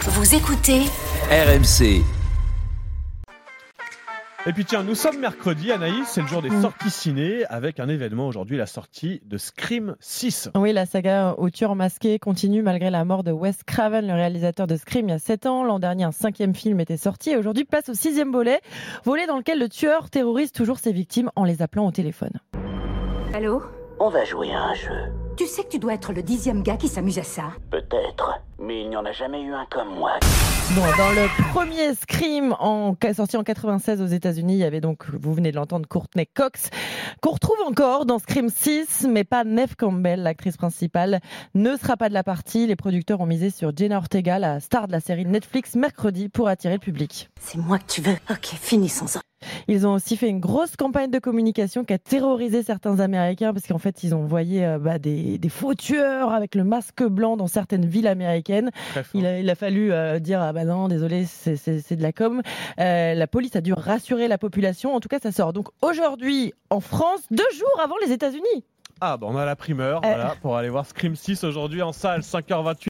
Vous écoutez RMC. Et puis tiens, nous sommes mercredi, Anaïs, c'est le jour des Mm. sorties ciné, avec un événement aujourd'hui, la sortie de Scream 6. Oui, la saga au tueur masqué continue malgré la mort de Wes Craven, le réalisateur de Scream il y a 7 ans. L'an dernier, un cinquième film était sorti et aujourd'hui place au sixième volet, volet dans lequel le tueur terrorise toujours ses victimes en les appelant au téléphone. Allô? On va jouer à un jeu. Tu sais que tu dois être le dixième gars qui s'amuse à ça? Peut-être. Mais il n'y en a jamais eu un comme moi. Bon, dans le premier Scream en, sorti en 96 aux États-Unis, il y avait donc, vous venez de l'entendre, Courtney Cox, qu'on retrouve encore dans Scream 6, mais pas Neve Campbell, l'actrice principale, ne sera pas de la partie. Les producteurs ont misé sur Jenna Ortega, la star de la série Netflix, mercredi pour attirer le public. C'est moi que tu veux. Ok, finissons-en. Ils ont aussi fait une grosse campagne de communication qui a terrorisé certains Américains parce qu'en fait, ils ont envoyé euh, bah, des, des faux tueurs avec le masque blanc dans certaines villes américaines. Il a, il a fallu euh, dire ah bah non désolé c'est- de la com. Euh, la police a dû rassurer la population. En tout cas ça sort donc aujourd'hui en France deux jours avant les États-Unis. Ah, bah on a la primeur, voilà, pour aller voir Scream 6 aujourd'hui en salle, 5h28.